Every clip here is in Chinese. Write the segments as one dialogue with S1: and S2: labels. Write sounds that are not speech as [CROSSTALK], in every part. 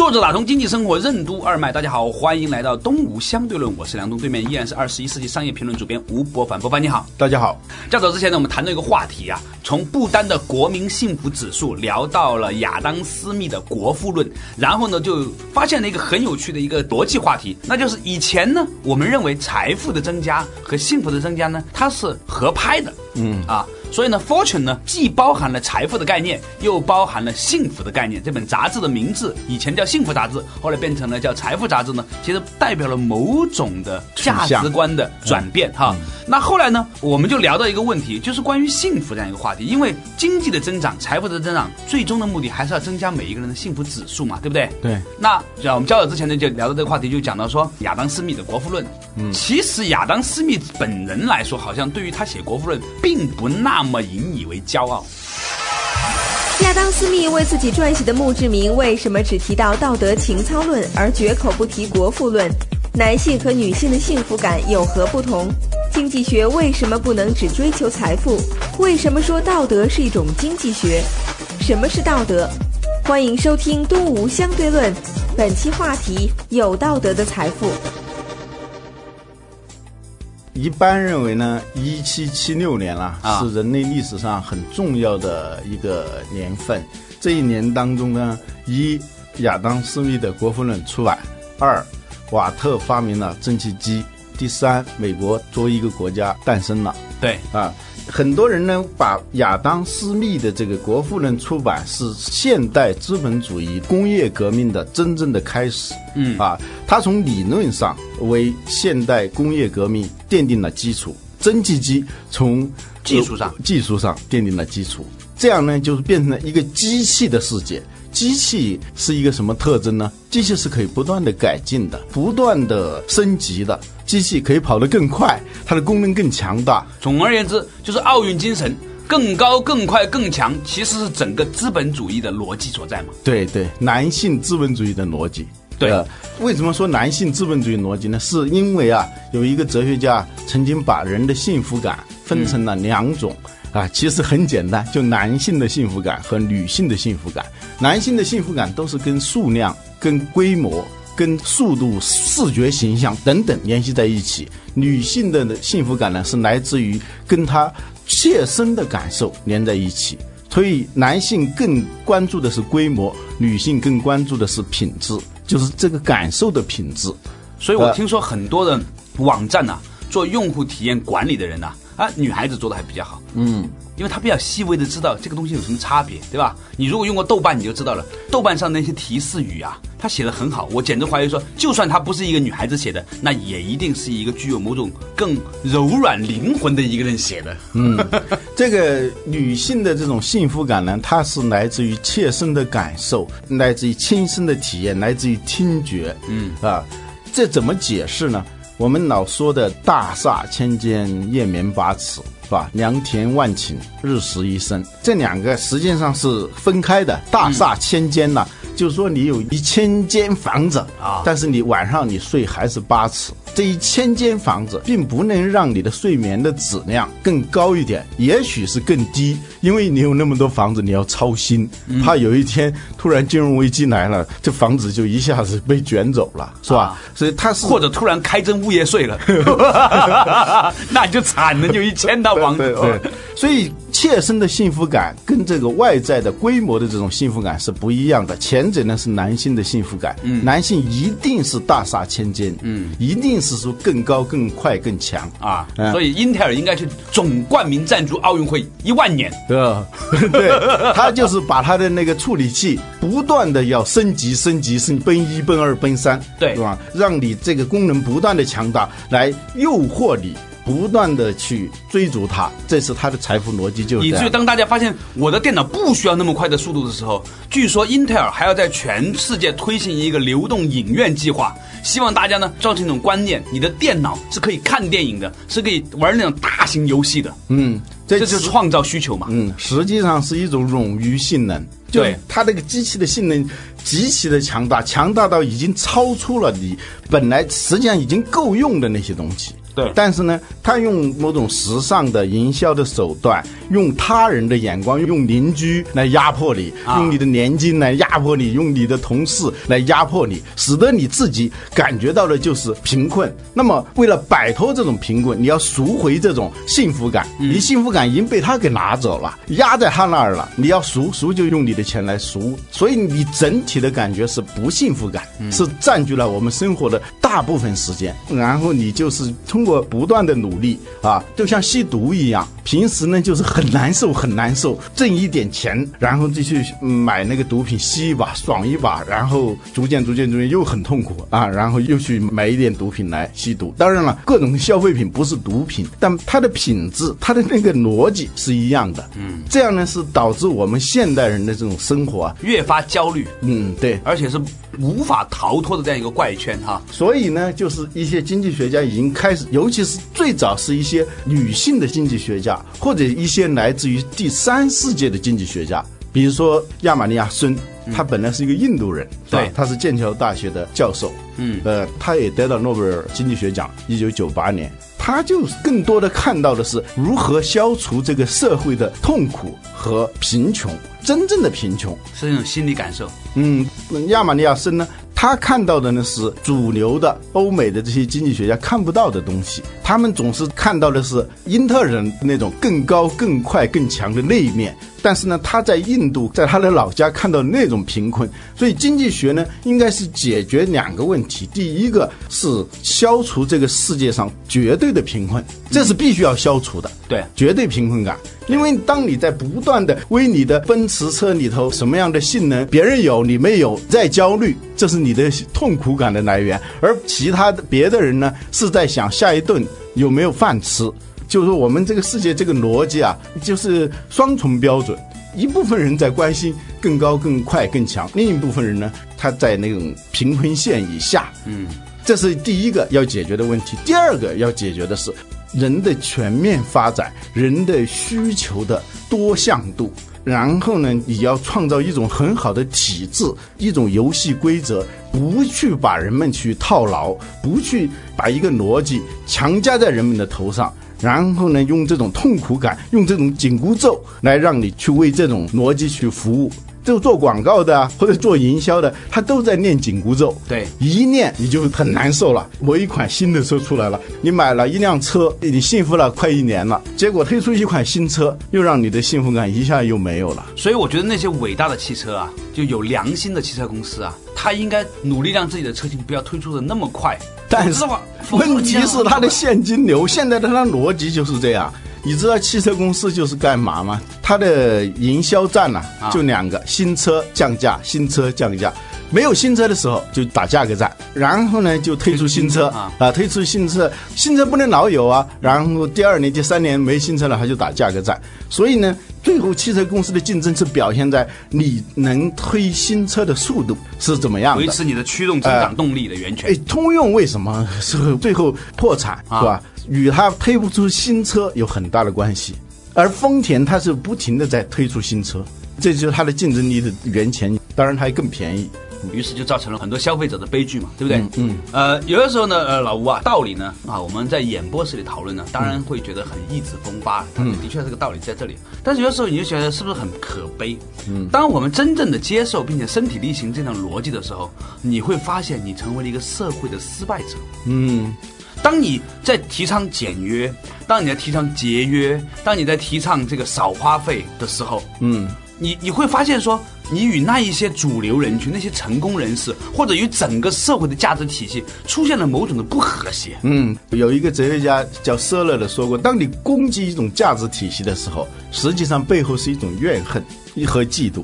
S1: 坐着打通经济生活任督二脉，大家好，欢迎来到东吴相对论，我是梁东，对面依然是二十一世纪商业评论主编吴伯凡，伯凡你好，
S2: 大家好。
S1: 较早之前呢，我们谈到一个话题啊，从不丹的国民幸福指数聊到了亚当斯密的国富论，然后呢，就发现了一个很有趣的一个逻辑话题，那就是以前呢，我们认为财富的增加和幸福的增加呢，它是合拍的，嗯啊。所以呢，Fortune 呢既包含了财富的概念，又包含了幸福的概念。这本杂志的名字以前叫《幸福杂志》，后来变成了叫《财富杂志》呢，其实代表了某种的价值观的转变哈。那后来呢，我们就聊到一个问题，就是关于幸福这样一个话题。因为经济的增长、财富的增长，最终的目的还是要增加每一个人的幸福指数嘛，对不对？
S2: 对。
S1: 那像我们较早之前呢，就聊到这个话题，就讲到说亚当斯密的《国富论》。嗯。其实亚当斯密本人来说，好像对于他写《国富论》并不那。那么引以为骄傲。
S3: 亚当·斯密为自己撰写的墓志铭为什么只提到道德情操论，而绝口不提国富论？男性和女性的幸福感有何不同？经济学为什么不能只追求财富？为什么说道德是一种经济学？什么是道德？欢迎收听《东吴相对论》，本期话题：有道德的财富。
S2: 一般认为呢，一七七六年啊，是人类历史上很重要的一个年份。这一年当中呢，一亚当斯密的《国富论》出版；二瓦特发明了蒸汽机；第三，美国作为一个国家诞生了。
S1: 对
S2: 啊。很多人呢，把亚当·斯密的这个《国富论》出版是现代资本主义工业革命的真正的开始。嗯啊，他从理论上为现代工业革命奠定了基础。蒸汽机从
S1: 技术上
S2: 技术上奠定了基础，这样呢，就是变成了一个机器的世界。机器是一个什么特征呢？机器是可以不断的改进的，不断的升级的。机器可以跑得更快，它的功能更强大。
S1: 总而言之，就是奥运精神，更高、更快、更强，其实是整个资本主义的逻辑所在嘛。
S2: 对对，男性资本主义的逻辑。
S1: 对，
S2: 为什么说男性资本主义逻辑呢？是因为啊，有一个哲学家曾经把人的幸福感分成了两种。啊，其实很简单，就男性的幸福感和女性的幸福感。男性的幸福感都是跟数量、跟规模、跟速度、视觉形象等等联系在一起。女性的幸福感呢，是来自于跟她切身的感受连在一起。所以，男性更关注的是规模，女性更关注的是品质，就是这个感受的品质。
S1: 所以我听说很多的网站呐，做用户体验管理的人呐。啊，女孩子做的还比较好，嗯，因为她比较细微的知道这个东西有什么差别，对吧？你如果用过豆瓣，你就知道了，豆瓣上那些提示语啊，她写的很好，我简直怀疑说，就算她不是一个女孩子写的，那也一定是一个具有某种更柔软灵魂的一个人写的。
S2: 嗯，[LAUGHS] 这个女性的这种幸福感呢，它是来自于切身的感受，来自于亲身的体验，来自于听觉，嗯啊，这怎么解释呢？我们老说的大厦千间夜眠八尺，是吧？良田万顷日食一升，这两个实际上是分开的。大厦千间呢，就是说你有一千间房子啊，但是你晚上你睡还是八尺。这一千间房子并不能让你的睡眠的质量更高一点，也许是更低，因为你有那么多房子，你要操心，怕有一天突然金融危机来了，这房子就一下子被卷走了，是吧？所以他是
S1: 或者突然开征物业税了，[LAUGHS] 那你就惨了，就一千套房子。
S2: 对，所以。切身的幸福感跟这个外在的规模的这种幸福感是不一样的。前者呢是男性的幸福感，嗯，男性一定是大厦千间，嗯，一定是说更高、更快、更强
S1: 啊。所以英特尔应该去总冠名赞助奥运会一万年，
S2: 对吧？[LAUGHS] 对，他就是把他的那个处理器不断的要升级、升级、升奔一、奔二、奔三，
S1: 对，
S2: 是吧？让你这个功能不断的强大，来诱惑你。不断的去追逐它，这是它的财富逻辑，就是。
S1: 以至于当大家发现我的电脑不需要那么快的速度的时候，据说英特尔还要在全世界推行一个流动影院计划，希望大家呢造成一种观念：你的电脑是可以看电影的，是可以玩那种大型游戏的。
S2: 嗯，
S1: 这就是创造需求嘛。
S2: 嗯，实际上是一种冗余性能。
S1: 对，
S2: 它这个机器的性能极其的强大，强大到已经超出了你本来实际上已经够用的那些东西。
S1: 对，
S2: 但是呢，他用某种时尚的营销的手段，用他人的眼光，用邻居来压迫你，用你的年金来压迫你，用你的同事来压迫你，使得你自己感觉到的就是贫困。那么，为了摆脱这种贫困，你要赎回这种幸福感。你幸福感已经被他给拿走了，压在他那儿了。你要赎赎，就用你的钱来赎。所以你整体的感觉是不幸福感，是占据了我们生活的大部分时间。然后你就是通过。过不断的努力啊，就像吸毒一样，平时呢就是很难受，很难受，挣一点钱，然后就去买那个毒品吸一把，爽一把，然后逐渐逐渐逐渐又很痛苦啊，然后又去买一点毒品来吸毒。当然了，各种消费品不是毒品，但它的品质，它的那个逻辑是一样的。嗯，这样呢是导致我们现代人的这种生活啊
S1: 越发焦虑。
S2: 嗯，对，
S1: 而且是无法逃脱的这样一个怪圈哈。
S2: 所以呢，就是一些经济学家已经开始。尤其是最早是一些女性的经济学家，或者一些来自于第三世界的经济学家，比如说亚马尼亚孙，他本来是一个印度人，
S1: 对，
S2: 他是剑桥大学的教授，嗯，呃，他也得到诺贝尔经济学奖，一九九八年，他就更多的看到的是如何消除这个社会的痛苦和贫穷，真正的贫穷。
S1: 是一种心理感受，
S2: 嗯，亚马尼亚森呢？他看到的呢是主流的欧美的这些经济学家看不到的东西，他们总是看到的是英特尔那种更高、更快、更强的那一面。但是呢，他在印度，在他的老家看到那种贫困，所以经济学呢，应该是解决两个问题：第一个是消除这个世界上绝对的贫困，这是必须要消除的，
S1: 对，
S2: 绝对贫困感。因为当你在不断的为你的奔驰车里头什么样的性能别人有你没有在焦虑，这是你的痛苦感的来源，而其他的别的人呢，是在想下一顿有没有饭吃。就是说，我们这个世界这个逻辑啊，就是双重标准。一部分人在关心更高、更快、更强，另一部分人呢，他在那种贫困线以下。嗯，这是第一个要解决的问题。第二个要解决的是人的全面发展，人的需求的多向度。然后呢，你要创造一种很好的体制，一种游戏规则，不去把人们去套牢，不去把一个逻辑强加在人们的头上。然后呢，用这种痛苦感，用这种紧箍咒来让你去为这种逻辑去服务。就做广告的啊，或者做营销的，他都在念紧箍咒。
S1: 对，
S2: 一念你就很难受了。某一款新的车出来了，你买了一辆车，你幸福了快一年了，结果推出一款新车，又让你的幸福感一下又没有了。
S1: 所以我觉得那些伟大的汽车啊，就有良心的汽车公司啊，他应该努力让自己的车型不要推出的那么快。
S2: 但是问题是它的现金流，现在的它逻辑就是这样。你知道汽车公司就是干嘛吗？它的营销战呐，就两个：新车降价，新车降价。没有新车的时候就打价格战，然后呢就推出新车啊，推出新车，新车不能老有啊。然后第二年、第三年没新车了，他就打价格战。所以呢，最后汽车公司的竞争是表现在你能推新车的速度是怎么样的，
S1: 维持你的驱动增长动力的源泉。哎，
S2: 通用为什么是最后破产是吧？与它推不出新车有很大的关系。而丰田它是不停的在推出新车，这就是它的竞争力的源泉。当然，它也更便宜。
S1: 于是就造成了很多消费者的悲剧嘛，对不对？嗯。呃，有的时候呢，呃，老吴啊，道理呢，啊，我们在演播室里讨论呢，当然会觉得很意志风发，嗯，的确这个道理在这里。但是有的时候你就觉得是不是很可悲？嗯。当我们真正的接受并且身体力行这种逻辑的时候，你会发现你成为了一个社会的失败者。嗯。当你在提倡简约，当你在提倡节约，当你在提倡这个少花费的时候，
S2: 嗯，
S1: 你你会发现说，你与那一些主流人群、那些成功人士，或者与整个社会的价值体系出现了某种的不和谐。
S2: 嗯，有一个哲学家叫舍勒的说过，当你攻击一种价值体系的时候，实际上背后是一种怨恨和嫉妒。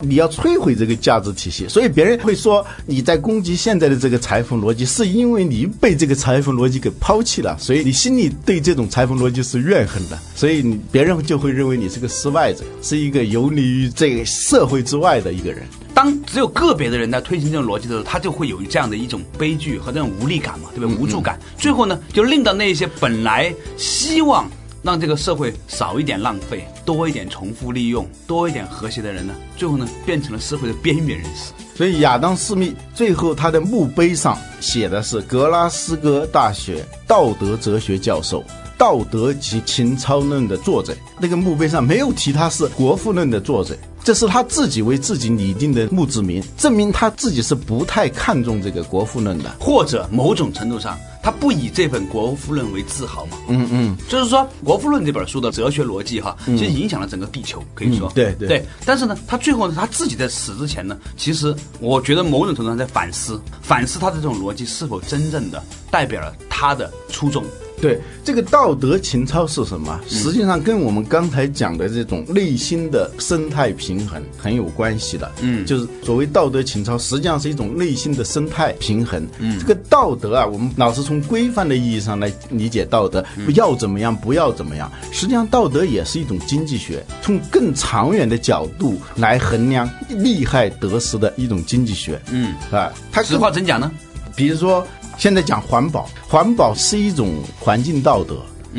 S2: 你要摧毁这个价值体系，所以别人会说你在攻击现在的这个财富逻辑，是因为你被这个财富逻辑给抛弃了，所以你心里对这种财富逻辑是怨恨的，所以你别人就会认为你是个失败者，是一个游离于这个社会之外的一个人。
S1: 当只有个别的人在推行这种逻辑的时候，他就会有这样的一种悲剧和这种无力感嘛，对不对？无助感，最后呢，就令到那些本来希望让这个社会少一点浪费、多一点重复利用、多一点和谐的人呢，最后呢，变成了社会的边缘人士。
S2: 所以亚当·斯密最后他的墓碑上写的是格拉斯哥大学道德哲学教授。《道德及情操论》的作者，那个墓碑上没有提他是《国富论》的作者，这是他自己为自己拟定的墓志铭，证明他自己是不太看重这个《国富论》的。
S1: 或者某种程度上，他不以这本《国富论》为自豪嘛？
S2: 嗯嗯，
S1: 就是说，《国富论》这本书的哲学逻辑哈，其实影响了整个地球，可以说，
S2: 嗯对对
S1: 对。但是呢，他最后呢，他自己在死之前呢，其实我觉得某种程度上在反思，反思他的这种逻辑是否真正的代表了他的初衷。
S2: 对，这个道德情操是什么？实际上跟我们刚才讲的这种内心的生态平衡很有关系的。
S1: 嗯
S2: 就是所谓道德情操，实际上是一种内心的生态平衡。嗯，这个道德啊，我们老是从规范的意义上来理解道德，不要怎么样，不要怎么样。实际上，道德也是一种经济学，从更长远的角度来衡量利害得失的一种经济学。
S1: 嗯，
S2: 啊，它
S1: 实话真讲呢？
S2: 比如说，现在讲环保，环保是一种环境道德，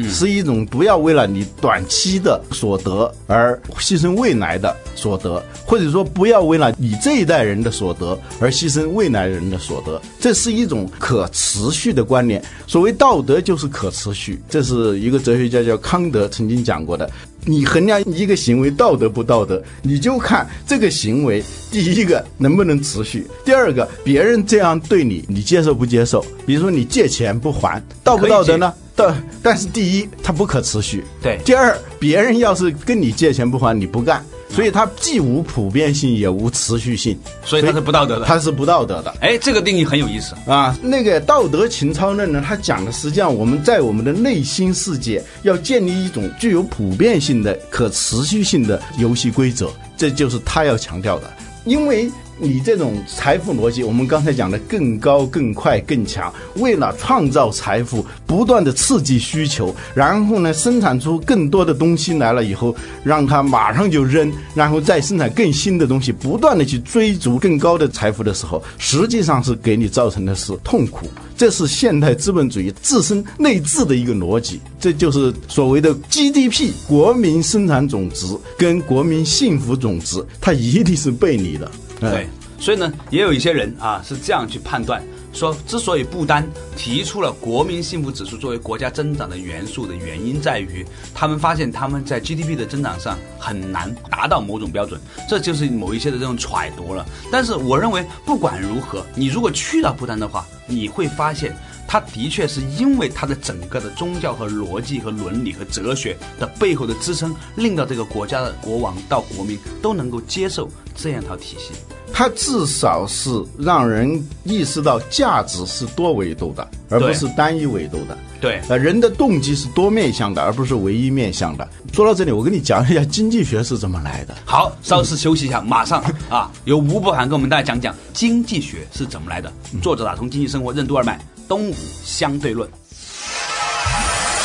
S2: 是一种不要为了你短期的所得而牺牲未来的所得，或者说不要为了你这一代人的所得而牺牲未来人的所得，这是一种可持续的观念。所谓道德就是可持续，这是一个哲学家叫康德曾经讲过的。你衡量一个行为道德不道德，你就看这个行为，第一个能不能持续，第二个别人这样对你，你接受不接受？比如说你借钱不还，道不道德呢？道，但是第一，它不可持续；
S1: 对。
S2: 第二，别人要是跟你借钱不还，你不干，所以它既无普遍性，也无持续性，
S1: 所以它是不道德的。
S2: 它是不道德的。
S1: 哎，这个定义很有意思。
S2: 啊，那个道德情操论呢，它讲的实际上我们在我们的内心世界要建立一种具有普遍性的、可持续性的游戏规则，这就是他要强调的。因为你这种财富逻辑，我们刚才讲的更高、更快、更强，为了创造财富，不断的刺激需求，然后呢，生产出更多的东西来了以后，让它马上就扔，然后再生产更新的东西，不断的去追逐更高的财富的时候，实际上是给你造成的是痛苦。这是现代资本主义自身内置的一个逻辑，这就是所谓的 GDP 国民生产总值跟国民幸福总值，它一定是背离的。
S1: 对，所以呢，也有一些人啊是这样去判断，说之所以不丹提出了国民幸福指数作为国家增长的元素的原因在于，他们发现他们在 GDP 的增长上很难达到某种标准，这就是某一些的这种揣度了。但是我认为，不管如何，你如果去到不丹的话，你会发现。它的确是因为它的整个的宗教和逻辑和伦理和哲学的背后的支撑，令到这个国家的国王到国民都能够接受这样一套体系。
S2: 它至少是让人意识到价值是多维度的，而不是单一维度的。
S1: 对，
S2: 呃，人的动机是多面向的，而不是唯一面向的。说到这里，我跟你讲一下经济学是怎么来的。
S1: 好，稍事休息一下，马上 [LAUGHS] 啊，由吴伯涵跟我们大家讲讲经济学是怎么来的。作者打通经济生活任督二脉，东吴相对论。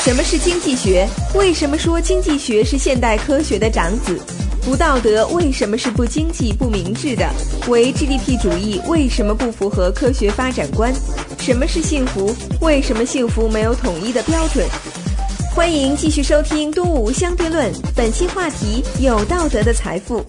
S3: 什么是经济学？为什么说经济学是现代科学的长子？不道德为什么是不经济、不明智的？唯 GDP 主义为什么不符合科学发展观？什么是幸福？为什么幸福没有统一的标准？欢迎继续收听《东吴相对论》，本期话题：有道德的财富。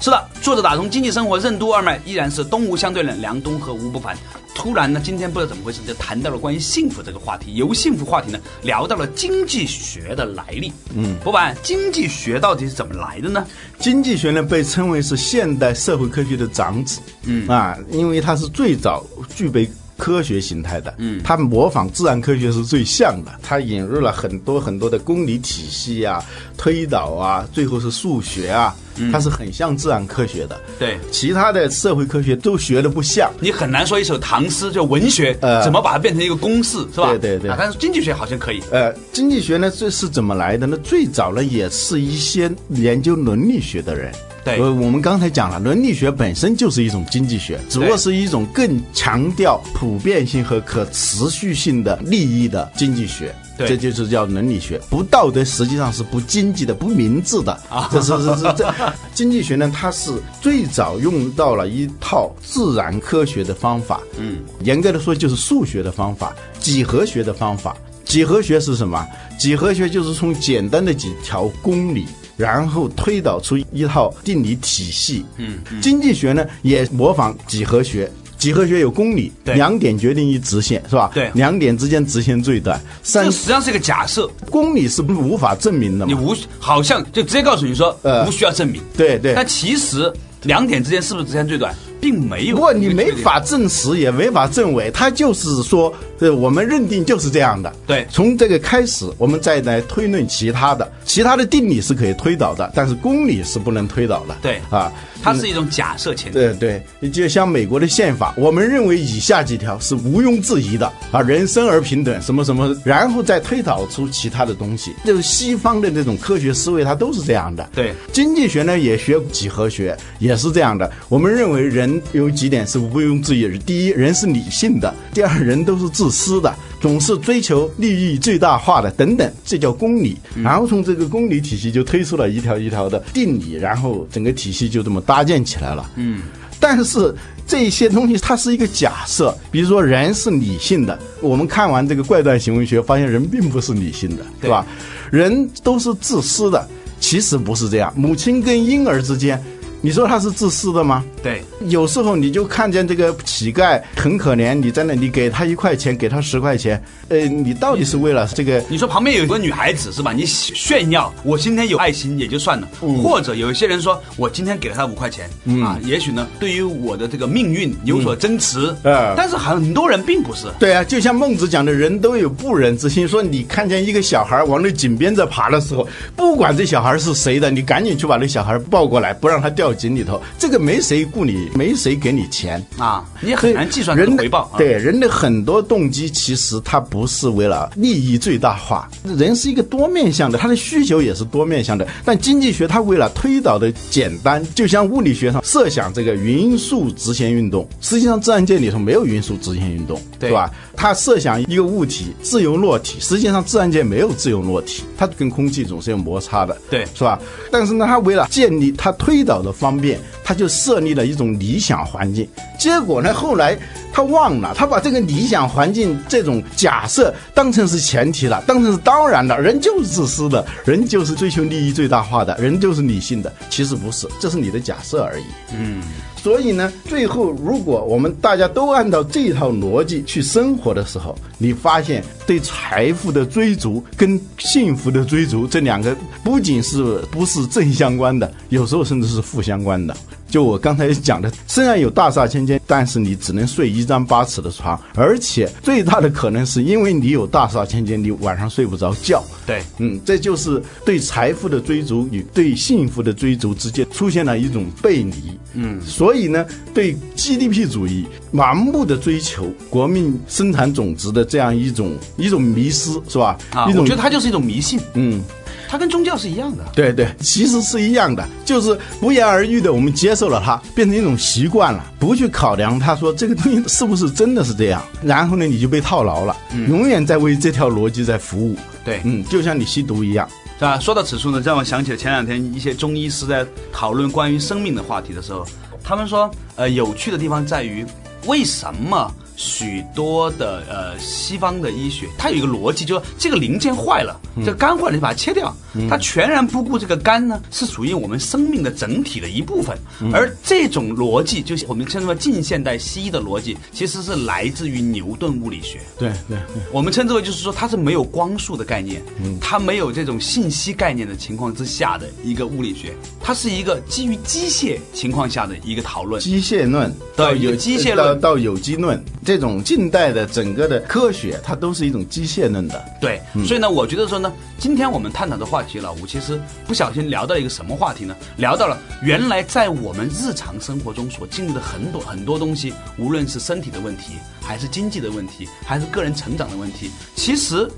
S1: 是的，作者打通经济生活任督二脉，依然是东吴相对论梁东和吴不凡。突然呢，今天不知道怎么回事，就谈到了关于幸福这个话题，由幸福话题呢聊到了经济学的来历。嗯，不凡，经济学到底是怎么来的呢？
S2: 经济学呢被称为是现代社会科学的长子，嗯啊，因为它是最早具备。科学形态的，嗯，它模仿自然科学是最像的。它引入了很多很多的公理体系啊、推导啊，最后是数学啊，它是很像自然科学的。
S1: 对，
S2: 其他的社会科学都学的不像。
S1: 你很难说一首唐诗就文学，呃，怎么把它变成一个公式，是吧？
S2: 对对对。
S1: 但是经济学好像可以。
S2: 呃，经济学呢，这是怎么来的呢？最早呢，也是一些研究伦理学的人。
S1: 对，
S2: 呃，我们刚才讲了，伦理学本身就是一种经济学，只不过是一种更强调普遍性和可持续性的利益的经济学。
S1: 对，
S2: 这就是叫伦理学。不道德实际上是不经济的、不明智的啊。这是是是这经济学呢，它是最早用到了一套自然科学的方法。嗯，严格的说就是数学的方法，几何学的方法。几何学是什么？几何学就是从简单的几条公理。然后推导出一套定理体系。嗯，经济学呢也模仿几何学，几何学有公理，两点决定一直线，是吧？
S1: 对，
S2: 两点之间直线最短。
S1: 这实际上是一个假设，
S2: 公理是无法证明的。
S1: 你无好像就直接告诉你说，呃，无需要证明。
S2: 对对。
S1: 但其实两点之间是不是直线最短，并没有。
S2: 不过你没法证实，也没法证伪，它就是说。这，我们认定就是这样的。
S1: 对，
S2: 从这个开始，我们再来推论其他的，其他的定理是可以推导的，但是公理是不能推导的。
S1: 对，
S2: 啊，
S1: 它是一种假设前提。
S2: 对对，就像美国的宪法，我们认为以下几条是毋庸置疑的啊，人生而平等，什么什么，然后再推导出其他的东西。就是西方的那种科学思维，它都是这样的。
S1: 对，
S2: 经济学呢也学几何学，也是这样的。我们认为人有几点是毋庸置疑的：第一，人是理性的；第二，人都是自。私的总是追求利益最大化的等等，这叫公理。然后从这个公理体系就推出了一条一条的定理，然后整个体系就这么搭建起来了。嗯，但是这些东西它是一个假设，比如说人是理性的，我们看完这个怪诞行为学，发现人并不是理性的，对吧？人都是自私的，其实不是这样。母亲跟婴儿之间。你说他是自私的吗？
S1: 对，
S2: 有时候你就看见这个乞丐很可怜，你在那里给他一块钱，给他十块钱，呃，你到底是为了这个？
S1: 你说旁边有一个女孩子是吧？你炫耀我今天有爱心也就算了，或者有一些人说我今天给了他五块钱，啊，也许呢对于我的这个命运有所增持，呃，但是很多人并不是。
S2: 对啊，就像孟子讲的，人都有不仁之心。说你看见一个小孩往那井边在爬的时候，不管这小孩是谁的，你赶紧去把那小孩抱过来，不让他掉。井里头，这个没谁雇你，没谁给你钱
S1: 啊，你很难计算人的回报。
S2: 对人的很多动机，其实它不是为了利益最大化。人是一个多面向的，他的需求也是多面向的。但经济学它为了推导的简单，就像物理学上设想这个匀速直线运动，实际上自然界里头没有匀速直线运动，对吧？他设想一个物体自由落体，实际上自然界没有自由落体，它跟空气总是有摩擦的，
S1: 对，
S2: 是吧？但是呢，他为了建立他推导的方便，他就设立了一种理想环境。结果呢，后来他忘了，他把这个理想环境这种假设当成是前提了，当成是当然的。人就是自私的，人就是追求利益最大化的，人就是理性的。其实不是，这是你的假设而已。嗯。所以呢，最后如果我们大家都按照这套逻辑去生活的时候，你发现对财富的追逐跟幸福的追逐这两个不仅是不是正相关的，有时候甚至是负相关的。就我刚才讲的，虽然有大厦千间，但是你只能睡一张八尺的床，而且最大的可能是因为你有大厦千间，你晚上睡不着觉。
S1: 对，
S2: 嗯，这就是对财富的追逐与对幸福的追逐之间出现了一种背离。嗯，所以呢，对 GDP 主义盲目的追求国民生产总值的这样一种一种迷失，是吧？
S1: 啊，
S2: 我
S1: 觉得它就是一种迷信。嗯。它跟宗教是一样的，
S2: 对对，其实是一样的，就是不言而喻的，我们接受了它，变成一种习惯了，不去考量他说这个东西是不是真的是这样，然后呢，你就被套牢了，永远在为这条逻辑在服务。
S1: 对，
S2: 嗯，就像你吸毒一样，
S1: 是吧？说到此处呢，让我想起了前两天一些中医师在讨论关于生命的话题的时候，他们说，呃，有趣的地方在于，为什么？许多的呃西方的医学，它有一个逻辑，就是这个零件坏了，这个肝坏了，你把它切掉，它全然不顾这个肝呢是属于我们生命的整体的一部分。而这种逻辑，就是我们称之为近现代西医的逻辑，其实是来自于牛顿物理学。
S2: 对对对，
S1: 我们称之为就是说它是没有光速的概念，它没有这种信息概念的情况之下的一个物理学，它是一个基于机械情况下的一个讨论。
S2: 机械论
S1: 对
S2: 到有
S1: 机械论。
S2: 到到有机论，这种近代的整个的科学，它都是一种机械论的。
S1: 对，所以呢，我觉得说呢，今天我们探讨的话题，老吴其实不小心聊到一个什么话题呢？聊到了原来在我们日常生活中所经历的很多很多东西，无论是身体的问题，还是经济的问题，还是个人成长的问题，其实。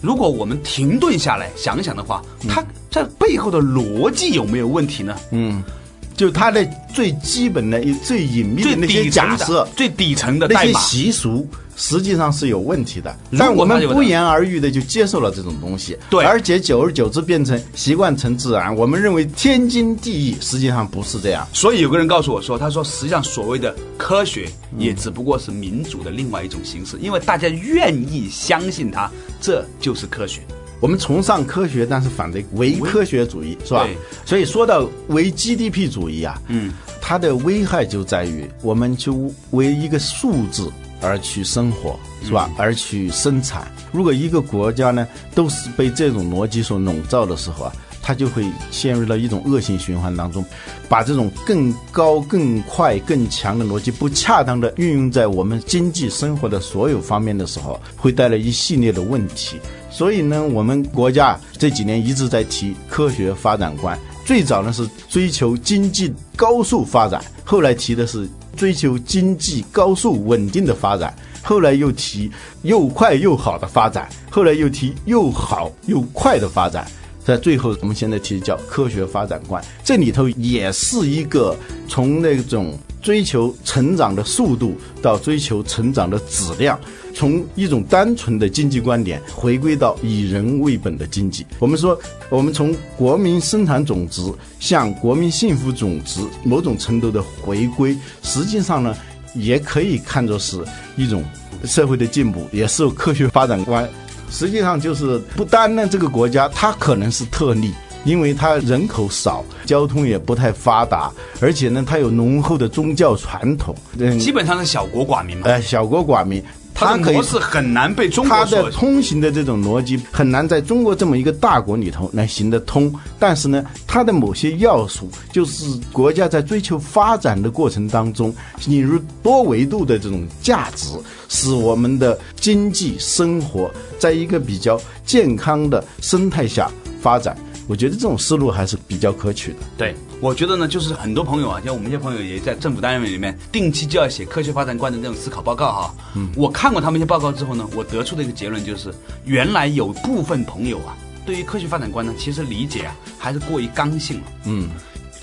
S1: 如果我们停顿下来想想的话，它在背后的逻辑有没有问题呢？
S2: 嗯，就它的最基本的、最隐秘的那些
S1: 底层的
S2: 假设、
S1: 最底层的
S2: 那些，习俗，实际上是有问题的。但我们不言而喻的就接受了这种东西，
S1: 对
S2: 而且久而久之变成习惯成自然。我们认为天经地义，实际上不是这样。
S1: 所以有个人告诉我说，他说实际上所谓的科学也只不过是民主的另外一种形式，因为大家愿意相信它，这就是科学。
S2: 我们崇尚科学，但是反对唯科学主义，是吧？所以说到唯 GDP 主义啊，
S1: 嗯，
S2: 它的危害就在于我们去为一个数字而去生活，是吧？而去生产。如果一个国家呢都是被这种逻辑所笼罩的时候啊，它就会陷入了一种恶性循环当中，把这种更高、更快、更强的逻辑不恰当的运用在我们经济生活的所有方面的时候，会带来一系列的问题。所以呢，我们国家这几年一直在提科学发展观。最早呢是追求经济高速发展，后来提的是追求经济高速稳定的发展，后来又提又快又好的发展，后来又提又好又快的发展。在最后，我们现在提叫科学发展观，这里头也是一个从那种追求成长的速度到追求成长的质量，从一种单纯的经济观点回归到以人为本的经济。我们说，我们从国民生产总值向国民幸福总值某种程度的回归，实际上呢，也可以看作是一种社会的进步，也是科学发展观。实际上就是不单呢，这个国家它可能是特例，因为它人口少，交通也不太发达，而且呢，它有浓厚的宗教传统，嗯，
S1: 基本上是小国寡民嘛，
S2: 呃，小国寡民，
S1: 它的
S2: 可以
S1: 模式很难被中
S2: 它
S1: 国所
S2: 的通行的这种逻辑很难在中国这么一个大国里头来行得通，但是呢，它的某些要素就是国家在追求发展的过程当中引入多维度的这种价值，使我们的经济生活在一个比较健康的生态下发展。我觉得这种思路还是比较可取的。
S1: 对，我觉得呢，就是很多朋友啊，像我们一些朋友也在政府单位里面定期就要写科学发展观的这种思考报告哈。嗯，我看过他们一些报告之后呢，我得出的一个结论就是，原来有部分朋友啊，对于科学发展观呢，其实理解啊还是过于刚性了。
S2: 嗯，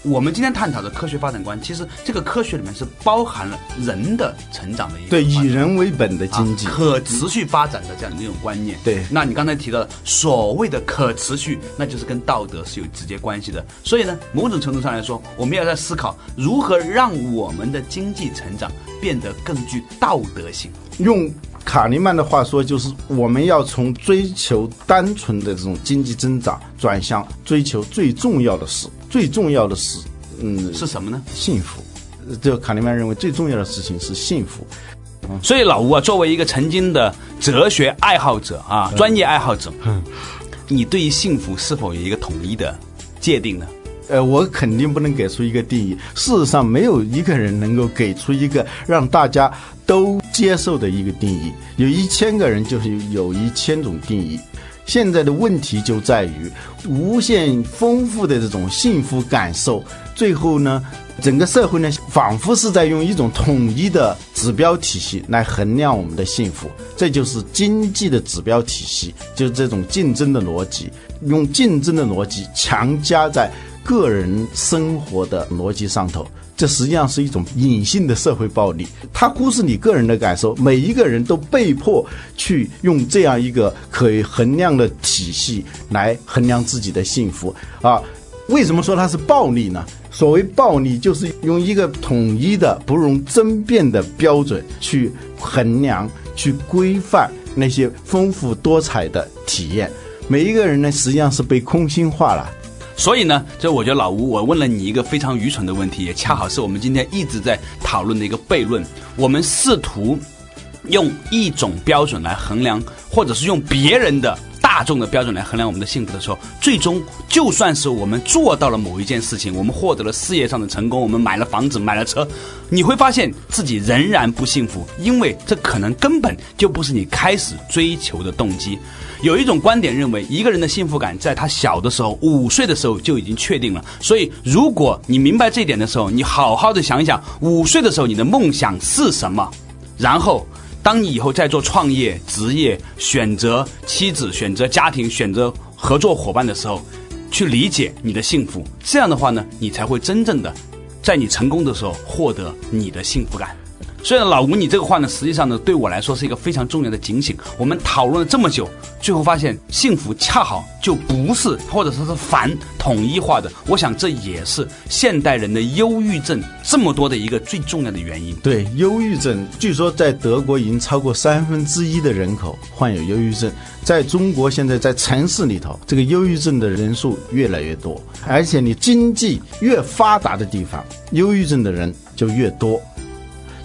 S1: 我们今天探讨的科学发展观，其实这个科学里面是包含了人的成长的一个
S2: 对，以人为本的经济。
S1: 啊、可持续发展的这样的一种观念。
S2: 对
S1: 那你刚才提到的所谓的可持续，那就是跟道德是有直接关系的。所以呢，某种程度上来说，我们要在思考如何让我们的经济成长变得更具道德性。
S2: 用卡尼曼的话说，就是我们要从追求单纯的这种经济增长，转向追求最重要的事。最重要的是，嗯，
S1: 是什么呢？
S2: 幸福。呃这卡尼曼认为最重要的事情是幸福。
S1: 所以老吴啊，作为一个曾经的哲学爱好者啊，专业爱好者，你对于幸福是否有一个统一的界定呢？
S2: 呃，我肯定不能给出一个定义。事实上，没有一个人能够给出一个让大家都接受的一个定义。有一千个人，就是有一千种定义。现在的问题就在于无限丰富的这种幸福感受，最后呢，整个社会呢，仿佛是在用一种统一的指标体系来衡量我们的幸福，这就是经济的指标体系，就是这种竞争的逻辑，用竞争的逻辑强加在个人生活的逻辑上头。这实际上是一种隐性的社会暴力，它忽视你个人的感受，每一个人都被迫去用这样一个可以衡量的体系来衡量自己的幸福啊。为什么说它是暴力呢？所谓暴力，就是用一个统一的、不容争辩的标准去衡量、去规范那些丰富多彩的体验。每一个人呢，实际上是被空心化了。
S1: 所以呢，这我觉得老吴，我问了你一个非常愚蠢的问题，也恰好是我们今天一直在讨论的一个悖论。我们试图用一种标准来衡量，或者是用别人的大众的标准来衡量我们的幸福的时候，最终就算是我们做到了某一件事情，我们获得了事业上的成功，我们买了房子、买了车，你会发现自己仍然不幸福，因为这可能根本就不是你开始追求的动机。有一种观点认为，一个人的幸福感在他小的时候，五岁的时候就已经确定了。所以，如果你明白这一点的时候，你好好的想一想，五岁的时候你的梦想是什么，然后，当你以后在做创业、职业、选择妻子、选择家庭、选择合作伙伴的时候，去理解你的幸福。这样的话呢，你才会真正的在你成功的时候获得你的幸福感。虽然老吴你这个话呢，实际上呢，对我来说是一个非常重要的警醒。我们讨论了这么久，最后发现幸福恰好就不是，或者说是反统一化的。我想这也是现代人的忧郁症这么多的一个最重要的原因。
S2: 对，忧郁症，据说在德国已经超过三分之一的人口患有忧郁症。在中国，现在在城市里头，这个忧郁症的人数越来越多，而且你经济越发达的地方，忧郁症的人就越多。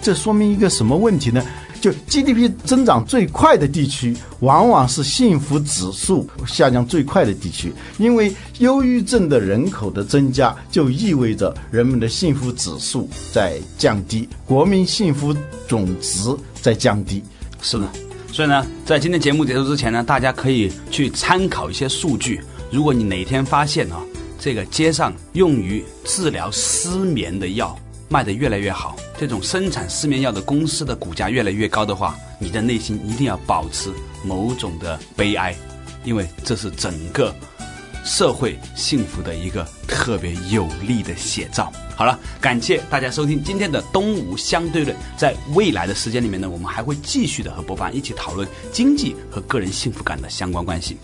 S2: 这说明一个什么问题呢？就 GDP 增长最快的地区，往往是幸福指数下降最快的地区。因为忧郁症的人口的增加，就意味着人们的幸福指数在降低，国民幸福总值在降低。
S1: 是的，所以呢，在今天节目结束之前呢，大家可以去参考一些数据。如果你哪天发现啊，这个街上用于治疗失眠的药卖得越来越好。这种生产失眠药的公司的股价越来越高的话，你的内心一定要保持某种的悲哀，因为这是整个社会幸福的一个特别有力的写照。好了，感谢大家收听今天的东吴相对论。在未来的时间里面呢，我们还会继续的和博凡一起讨论经济和个人幸福感的相关关系。